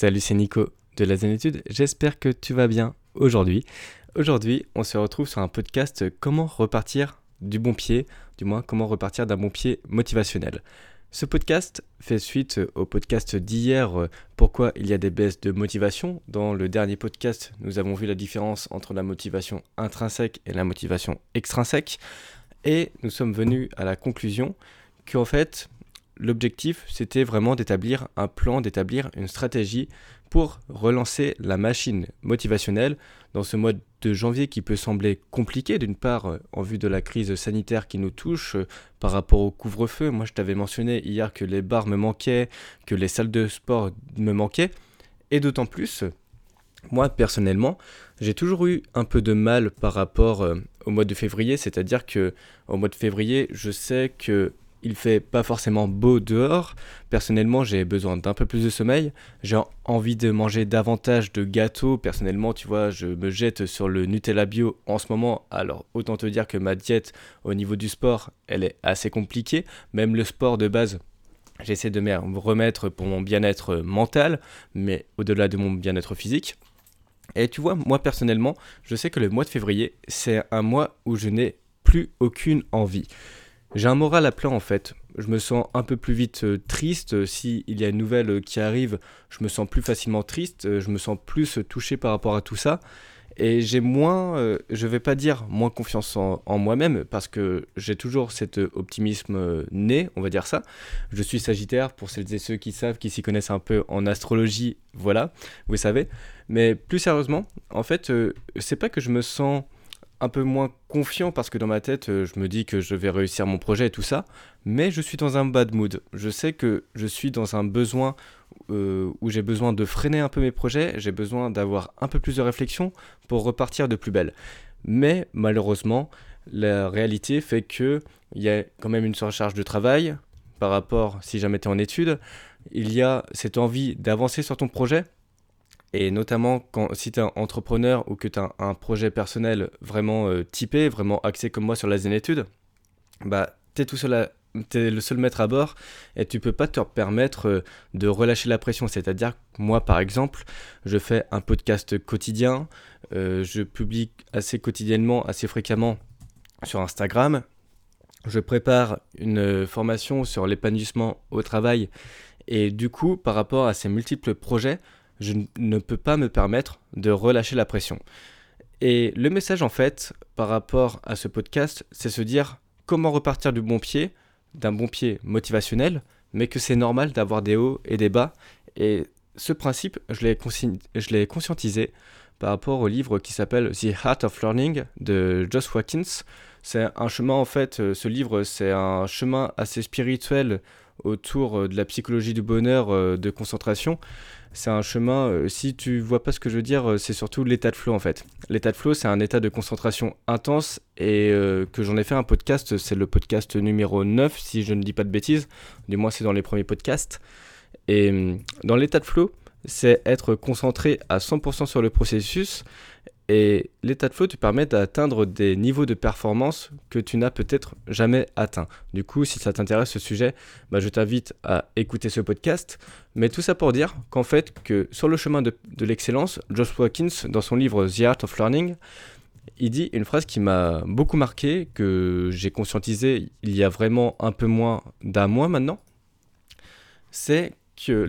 Salut, c'est Nico de la Zénétude. J'espère que tu vas bien aujourd'hui. Aujourd'hui, on se retrouve sur un podcast Comment repartir du bon pied, du moins comment repartir d'un bon pied motivationnel. Ce podcast fait suite au podcast d'hier euh, Pourquoi il y a des baisses de motivation. Dans le dernier podcast, nous avons vu la différence entre la motivation intrinsèque et la motivation extrinsèque. Et nous sommes venus à la conclusion qu'en fait, l'objectif, c'était vraiment d'établir un plan, d'établir une stratégie pour relancer la machine motivationnelle dans ce mois de janvier qui peut sembler compliqué, d'une part euh, en vue de la crise sanitaire qui nous touche euh, par rapport au couvre-feu. Moi, je t'avais mentionné hier que les bars me manquaient, que les salles de sport me manquaient, et d'autant plus, moi personnellement, j'ai toujours eu un peu de mal par rapport euh, au mois de février, c'est-à-dire que au mois de février, je sais que il fait pas forcément beau dehors. Personnellement, j'ai besoin d'un peu plus de sommeil. J'ai envie de manger davantage de gâteaux. Personnellement, tu vois, je me jette sur le Nutella bio en ce moment. Alors, autant te dire que ma diète au niveau du sport, elle est assez compliquée. Même le sport de base, j'essaie de me remettre pour mon bien-être mental, mais au-delà de mon bien-être physique. Et tu vois, moi personnellement, je sais que le mois de février, c'est un mois où je n'ai plus aucune envie. J'ai un moral à plat en fait. Je me sens un peu plus vite euh, triste. S'il y a une nouvelle euh, qui arrive, je me sens plus facilement triste. Euh, je me sens plus touché par rapport à tout ça. Et j'ai moins, je vais pas dire moins confiance en, moi-même, parce que j'ai toujours cet optimisme né, on va dire ça. Je suis Sagittaire, pour celles et ceux qui savent, qui s'y connaissent un peu en astrologie, voilà, vous savez. Mais plus sérieusement, en fait, c'est pas que je me sens un peu moins confiant parce que dans ma tête, euh, je me dis que je vais réussir mon projet et tout ça, mais je suis dans un bad mood. Je sais que je suis dans un besoin euh, où j'ai besoin de freiner un peu mes projets, j'ai besoin d'avoir un peu plus de réflexion pour repartir de plus belle. Mais malheureusement, la réalité fait que il y a quand même une surcharge de travail par rapport si jamais tu es en études. Il y a cette envie d'avancer sur ton projet, et notamment quand, si tu es un entrepreneur ou que tu as un projet personnel vraiment euh, typé, vraiment axé comme moi sur la zénétude, bah, tu es le seul maître à bord et tu peux pas te permettre euh, de relâcher la pression. C'est-à-dire que moi, par exemple, je fais un podcast quotidien, euh, je publie assez quotidiennement, assez fréquemment sur Instagram. Je prépare une formation sur l'épanouissement au travail et du coup, par rapport à ces multiples projets, je ne peux pas me permettre de relâcher la pression. Et le message en fait par rapport à ce podcast, c'est se dire comment repartir du bon pied, d'un bon pied motivationnel, mais que c'est normal d'avoir des hauts et des bas. Et ce principe, je l'ai conscientisé par rapport au livre qui s'appelle The Heart of Learning de Josh Watkins. C'est un chemin en fait, euh, ce livre, c'est un chemin assez spirituel autour euh, de la psychologie du bonheur, euh, de concentration c'est un chemin, euh, si tu vois pas ce que je veux dire, euh, c'est surtout l'état de flow en fait. L'état de flow, c'est un état de concentration intense et euh, que j'en ai fait un podcast, c'est le podcast numéro 9 si je ne dis pas de bêtises, du moins c'est dans les premiers podcasts. Et hum, dans l'état de flow, c'est être concentré à 100% sur le processus et l'état de flow te permet d'atteindre des niveaux de performance que tu n'as peut-être jamais atteints. Du coup, si ça t'intéresse ce sujet, bah, je t'invite à écouter ce podcast. Mais tout ça pour dire qu'en fait, que sur le chemin de, l'excellence, Josh Watkins, dans son livre The Art of Learning, il dit une phrase qui m'a beaucoup marqué, que j'ai conscientisé il y a vraiment un peu moins d'un mois maintenant. C'est que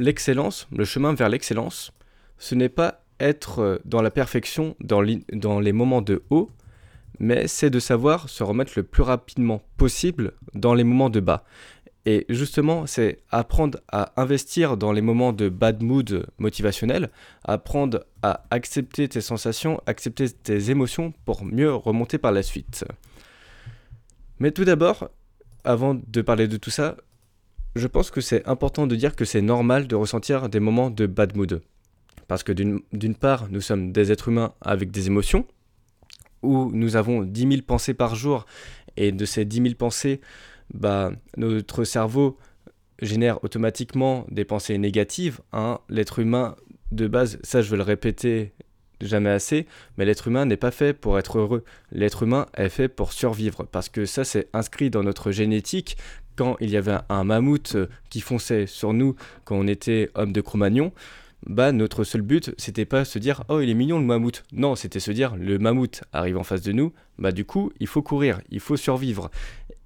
l'excellence, le chemin vers l'excellence, ce n'est pas être euh, dans la perfection dans, dans les moments de haut, mais c'est de savoir se remettre le plus rapidement possible dans les moments de bas. Et justement, c'est apprendre à investir dans les moments de bad mood motivationnel, apprendre à accepter tes sensations, accepter tes émotions pour mieux remonter par la suite. Mais tout d'abord, avant de parler de tout ça, je pense que c'est important de dire que c'est normal de ressentir des moments de bad mood. Parce que d'une part, nous sommes des êtres humains avec des émotions, où nous avons 10 000 pensées par jour, et de ces 10 000 pensées, bah, notre cerveau génère automatiquement des pensées négatives. Hein. L'être humain, de base, ça je veux le répéter jamais assez, mais l'être humain n'est pas fait pour être heureux. L'être humain est fait pour survivre, parce que ça c'est inscrit dans notre génétique. Quand il y avait un mammouth qui fonçait sur nous quand on était homme de Cro-Magnon, bah notre seul but c'était pas se dire oh il est mignon le mammouth. Non, c'était se dire le mammouth arrive en face de nous, bah du coup il faut courir, il faut survivre.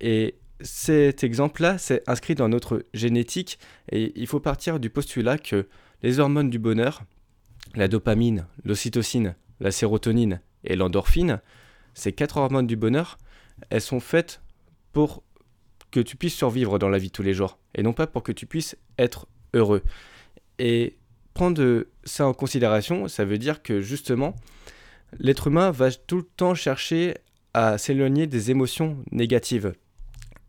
Et cet exemple-là, c'est inscrit dans notre génétique et il faut partir du postulat que les hormones du bonheur, la dopamine, l'ocytocine, la sérotonine et l'endorphine, ces quatre hormones du bonheur, elles sont faites pour que tu puisses survivre dans la vie de tous les jours et non pas pour que tu puisses être heureux. Et prendre ça en considération, ça veut dire que justement, l'être humain va tout le temps chercher à s'éloigner des émotions négatives.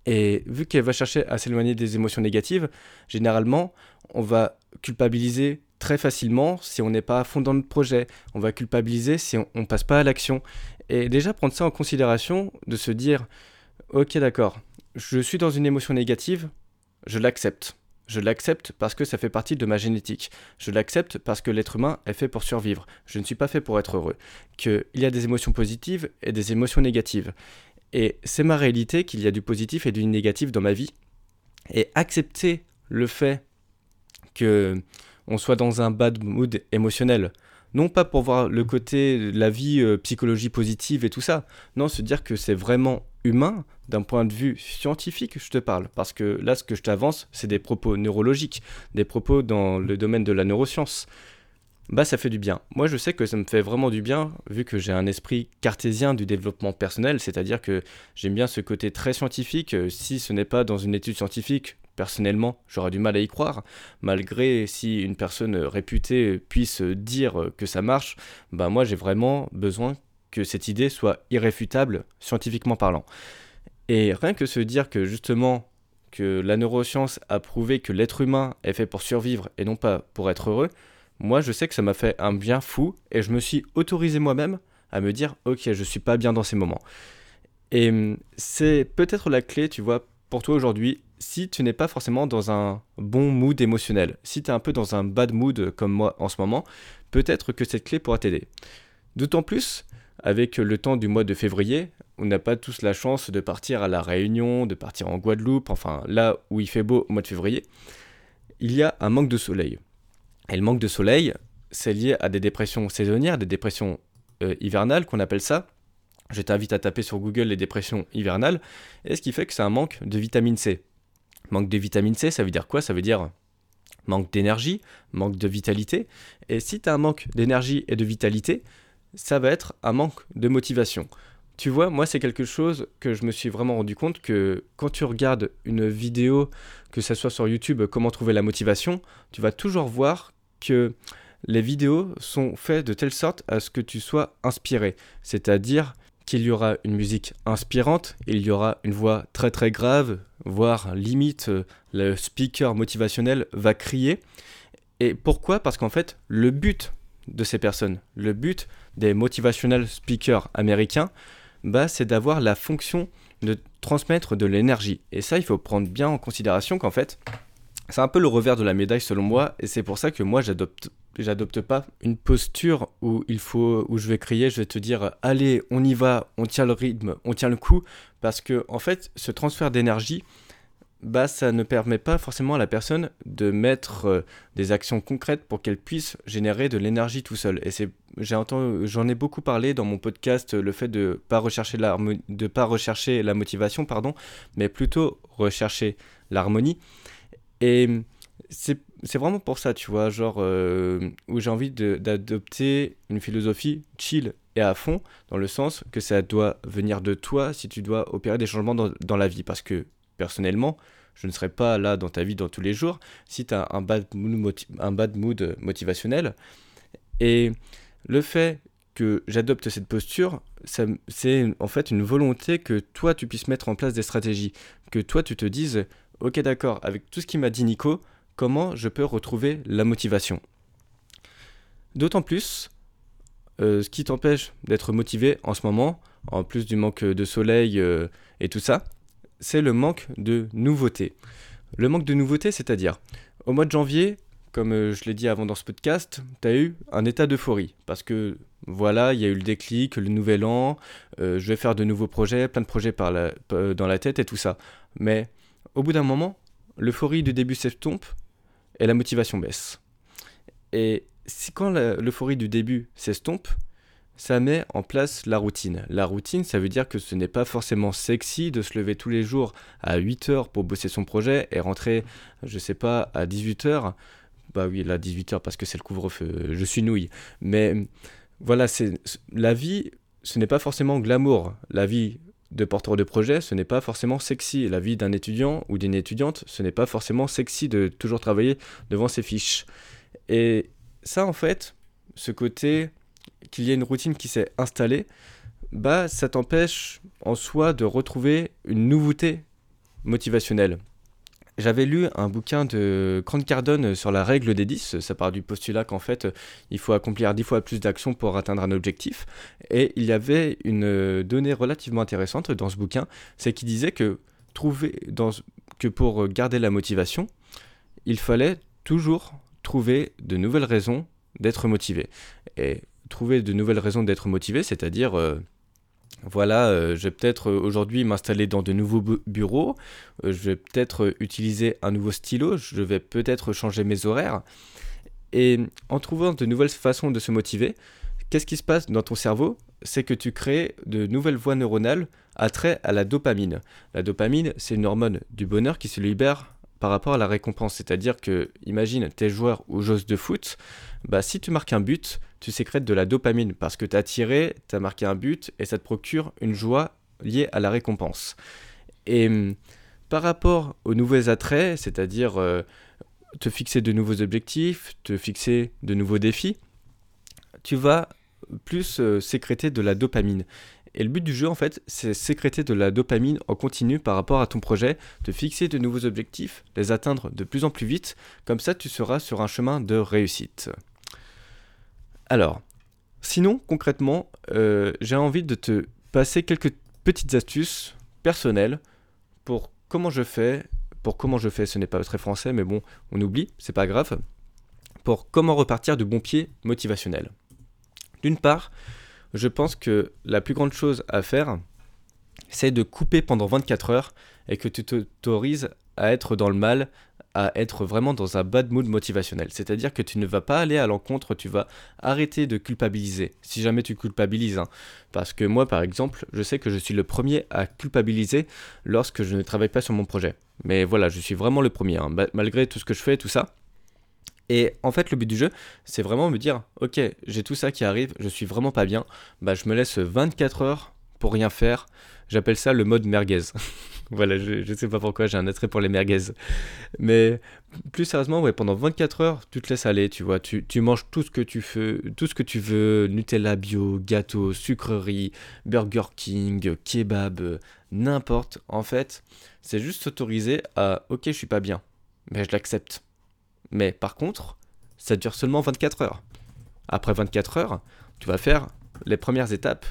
Et vu qu'elle va chercher à s'éloigner des émotions négatives, généralement, on va culpabiliser très facilement si on n'est pas à fond dans notre projet. On va culpabiliser si on ne passe pas à l'action. Et déjà prendre ça en considération, de se dire, ok d'accord, je suis dans une émotion négative, je l'accepte. Je l'accepte parce que ça fait partie de ma génétique. Je l'accepte parce que l'être humain est fait pour survivre. Je ne suis pas fait pour être heureux. Qu'il y a des émotions positives et des émotions négatives. Et c'est ma réalité qu'il y a du positif et du négatif dans ma vie. Et accepter le fait que on soit dans un bad mood émotionnel. Non pas pour voir le côté, la vie, euh, psychologie positive et tout ça. Non, se dire que c'est vraiment humain d'un point de vue scientifique, je te parle. Parce que là, ce que je t'avance, c'est des propos neurologiques, des propos dans le domaine de la neuroscience bah ça fait du bien. Moi je sais que ça me fait vraiment du bien vu que j'ai un esprit cartésien du développement personnel, c'est-à-dire que j'aime bien ce côté très scientifique, euh, si ce n'est pas dans une étude scientifique, personnellement j'aurais du mal à y croire, malgré si une personne réputée puisse dire que ça marche, bah moi j'ai vraiment besoin que cette idée soit irréfutable scientifiquement parlant. Et rien que se dire que justement que la neuroscience a prouvé que l'être humain est fait pour survivre et non pas pour être heureux, moi je sais que ça m'a fait un bien fou et je me suis autorisé moi-même à me dire ok je suis pas bien dans ces moments. Et hum, c'est peut-être la clé, tu vois, pour toi aujourd'hui, si tu n'es pas forcément dans un bon mood émotionnel, si tu es un peu dans un bad mood comme moi en ce moment, peut-être que cette clé pourra t'aider. D'autant plus avec le temps du mois de février, on n'a pas tous la chance de partir à la Réunion, de partir en Guadeloupe, enfin là où il fait beau au mois de février, il y a un manque de soleil. Et le manque de soleil, c'est lié à des dépressions saisonnières, des dépressions euh, hivernales qu'on appelle ça. Je t'invite à taper sur Google les dépressions hivernales. Et ce qui fait que c'est un manque de vitamine C. Manque de vitamine C, ça veut dire quoi? Ça veut dire manque d'énergie, manque de vitalité. Et si tu as un manque d'énergie et de vitalité, ça va être un manque de motivation. Tu vois, moi c'est quelque chose que je me suis vraiment rendu compte que quand tu regardes une vidéo, que ce soit sur YouTube, comment trouver la motivation, tu vas toujours voir que les vidéos sont faites de telle sorte à ce que tu sois inspiré. C'est-à-dire qu'il y aura une musique inspirante, il y aura une voix très très grave, voire limite euh, le speaker motivationnel va crier. Et pourquoi? Parce qu'en fait, le but de ces personnes, le but des motivational speakers américains, bah, c'est d'avoir la fonction de transmettre de l'énergie. Et ça, il faut prendre bien en considération qu'en fait, c'est un peu le revers de la médaille selon moi, et c'est pour ça que moi j'adopte j'adopte pas une posture où il faut où je vais crier, je vais te dire allez, on y va, on tient le rythme, on tient le coup parce que en fait, ce transfert d'énergie bah ça ne permet pas forcément à la personne de mettre euh, des actions concrètes pour qu'elle puisse générer de l'énergie tout seul. Et c'est j'ai entendu j'en ai beaucoup parlé dans mon podcast le fait de pas rechercher de pas rechercher la motivation pardon, mais plutôt rechercher l'harmonie. Et c'est vraiment pour ça, tu vois, genre euh, où j'ai envie d'adopter une philosophie chill et à fond, dans le sens que ça doit venir de toi si tu dois opérer des changements dans, dans la vie. Parce que personnellement, je ne serais pas là dans ta vie dans tous les jours si tu as un bad, mood un bad mood motivationnel. Et le fait que j'adopte cette posture, c'est en fait une volonté que toi tu puisses mettre en place des stratégies, que toi tu te dises ok d'accord, avec tout ce qu'il m'a dit Nico, comment je peux retrouver la motivation D'autant plus, euh, ce qui t'empêche d'être motivé en ce moment, en plus du manque de soleil euh, et tout ça, c'est le manque de nouveauté. Le manque de nouveauté, c'est-à-dire, au mois de janvier, comme euh, je l'ai dit avant dans ce podcast, tu as eu un état d'euphorie. Parce que voilà, il y a eu le déclic, le nouvel an, je vais faire de nouveaux projets, plein de projets dans la tête et tout ça. Mais au bout d'un moment, l'euphorie du début s'estompe et la motivation baisse. Et si quand l'euphorie du début s'estompe, ça met en place la routine. La routine, ça veut dire que ce n'est pas forcément sexy de se lever tous les jours à 8 heures pour bosser son projet et rentrer, je sais pas, à 18 heures. Bah oui, là, 18 heures parce que c'est le couvre-feu, je suis nouille. Mais voilà, c'est la vie, ce n'est pas forcément glamour. La vie de porteur de projet, ce n'est pas forcément sexy. La vie d'un étudiant ou d'une étudiante, ce n'est pas forcément sexy de toujours travailler devant ses fiches. Et ça, en fait, ce côté qu'il y ait une routine qui s'est installée, bah, ça t'empêche en soi de retrouver une nouveauté motivationnelle. J'avais lu un bouquin de Grant Cardone sur la règle des 10. Ça part du postulat qu'en fait, il faut accomplir 10 fois plus d'actions pour atteindre un objectif. Et il y avait une donnée relativement intéressante dans ce bouquin. C'est qu'il disait que, pour garder la motivation, il fallait toujours trouver de nouvelles raisons d'être motivé. Et trouver de nouvelles raisons d'être motivé, c'est-à-dire, euh, voilà, euh, je vais peut-être euh, aujourd'hui m'installer dans de nouveaux bureaux, je vais peut-être utiliser un nouveau stylo, je vais peut-être changer mes horaires. Et en trouvant de nouvelles façons de se motiver, qu'est-ce qui se passe dans ton cerveau? C'est que tu crées de nouvelles voies neuronales attrait à la dopamine. La dopamine, c'est une hormone du bonheur qui se libère par rapport à la récompense. C'est-à-dire que, imagine, tes joueurs ou joueuses de foot, bah, si tu marques un but, tu sécrètes de la dopamine parce que tu as tiré, tu as marqué un but et ça te procure une joie liée à la récompense. Et hum, par rapport aux nouveaux attraits, c'est-à-dire euh, te fixer de nouveaux objectifs, te fixer de nouveaux défis, tu vas plus euh, sécréter de la dopamine. Et le but du jeu, en fait, c'est sécréter de la dopamine en continu par rapport à ton projet, te fixer de nouveaux objectifs, les atteindre de plus en plus vite, comme ça tu seras sur un chemin de réussite. Alors, sinon, concrètement, euh, j'ai envie de te passer quelques petites astuces personnelles pour comment je fais. Pour comment je fais, ce n'est pas très français, mais bon, on oublie, c'est pas grave. Pour comment repartir de bon pied motivationnel. D'une part, je pense que la plus grande chose à faire, c'est de couper pendant 24 heures et que tu t'autorises à être dans le mal, à être vraiment dans un bad mood motivationnel. C'est-à-dire que tu ne vas pas aller à l'encontre, tu vas arrêter de culpabiliser. Si jamais tu culpabilises. Hein. Parce que moi, par exemple, je sais que je suis le premier à culpabiliser lorsque je ne travaille pas sur mon projet. Mais voilà, je suis vraiment le premier. Hein. Malgré tout ce que je fais, tout ça, et en fait, le but du jeu, c'est vraiment me dire, ok, j'ai tout ça qui arrive, je suis vraiment pas bien, bah je me laisse 24 heures pour rien faire. J'appelle ça le mode merguez. voilà, je, sais pas pourquoi j'ai un attrait pour les merguez. Mais plus sérieusement, ouais, pendant 24 heures, tu te laisses aller, tu vois, tu, tu manges tout ce que tu veux, tout ce que tu veux, Nutella bio, gâteau, sucrerie, Burger King, kebab, n'importe. En fait, c'est juste s'autoriser à, ok, je suis pas bien, mais je l'accepte mais par contre, ça dure seulement 24 heures. Après 24 heures, tu vas faire les premières étapes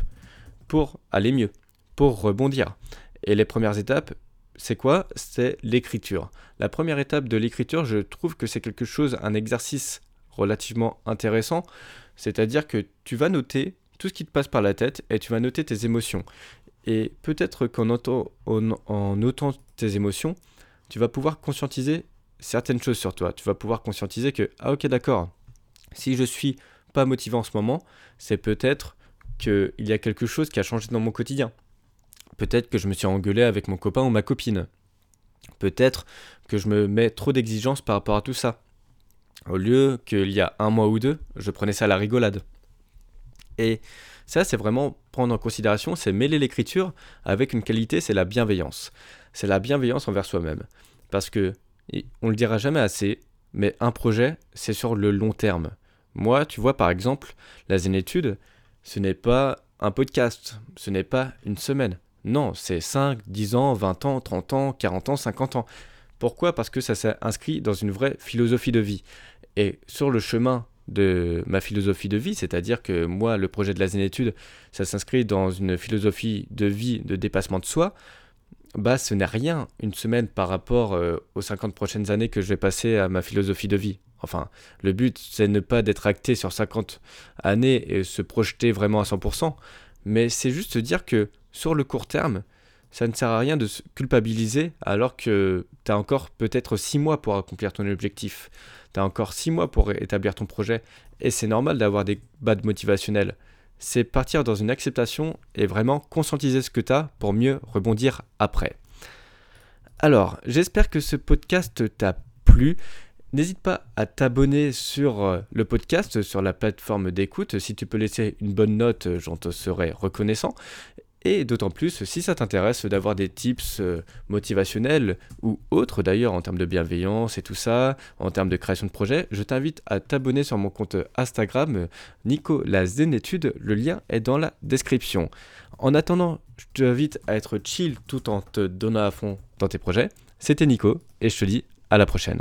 pour aller mieux, pour rebondir. Et les premières étapes, c'est quoi? C'est l'écriture. La première étape de l'écriture, je trouve que c'est quelque chose, un exercice relativement intéressant. C'est-à-dire que tu vas noter tout ce qui te passe par la tête et tu vas noter tes émotions. Et peut-être qu'en en notant tes émotions, tu vas pouvoir conscientiser certaines choses sur toi. Tu vas pouvoir conscientiser que, ah ok d'accord, si je suis pas motivé en ce moment, c'est peut-être qu'il y a quelque chose qui a changé dans mon quotidien. Peut-être que je me suis engueulé avec mon copain ou ma copine. Peut-être que je me mets trop d'exigences par rapport à tout ça. Au lieu qu'il y a un mois ou deux, je prenais ça à la rigolade. Et ça, c'est vraiment prendre en considération, c'est mêler l'écriture avec une qualité, c'est la bienveillance. C'est la bienveillance envers soi-même. Parce que et on le dira jamais assez, mais un projet, c'est sur le long terme. Moi, tu vois, par exemple, la Zénétude, ce n'est pas un podcast, ce n'est pas une semaine. Non, c'est 5, 10 ans, 20 ans, 30 ans, 40 ans, 50 ans. Pourquoi? Parce que ça s'est inscrit dans une vraie philosophie de vie. Et sur le chemin de ma philosophie de vie, c'est-à-dire que moi, le projet de la Zénétude, ça s'inscrit dans une philosophie de vie de dépassement de soi bah ce n'est rien une semaine par rapport euh, aux 50 prochaines années que je vais passer à ma philosophie de vie. Enfin, le but c'est ne pas d'être acté sur 50 années et se projeter vraiment à 100%, mais c'est juste dire que sur le court terme, ça ne sert à rien de se culpabiliser alors que tu as encore peut-être 6 mois pour accomplir ton objectif. Tu as encore 6 mois pour établir ton projet. Et c'est normal d'avoir des bads motivationnels. C'est partir dans une acceptation et vraiment conscientiser ce que tu as pour mieux rebondir après. Alors, j'espère que ce podcast t'a plu. N'hésite pas à t'abonner sur euh, le podcast, sur la plateforme d'écoute. Si tu peux laisser une bonne note, j'en te serai reconnaissant. Et d'autant plus, si ça t'intéresse d'avoir des tips euh, motivationnels ou autres d'ailleurs en termes de bienveillance et tout ça, en termes de création de projet, je t'invite à t'abonner sur mon compte Instagram Nico la Zenétude. Le lien est dans la description. En attendant, je t'invite à être chill tout en te donnant à fond dans tes projets. C'était Nico et je te dis à la prochaine.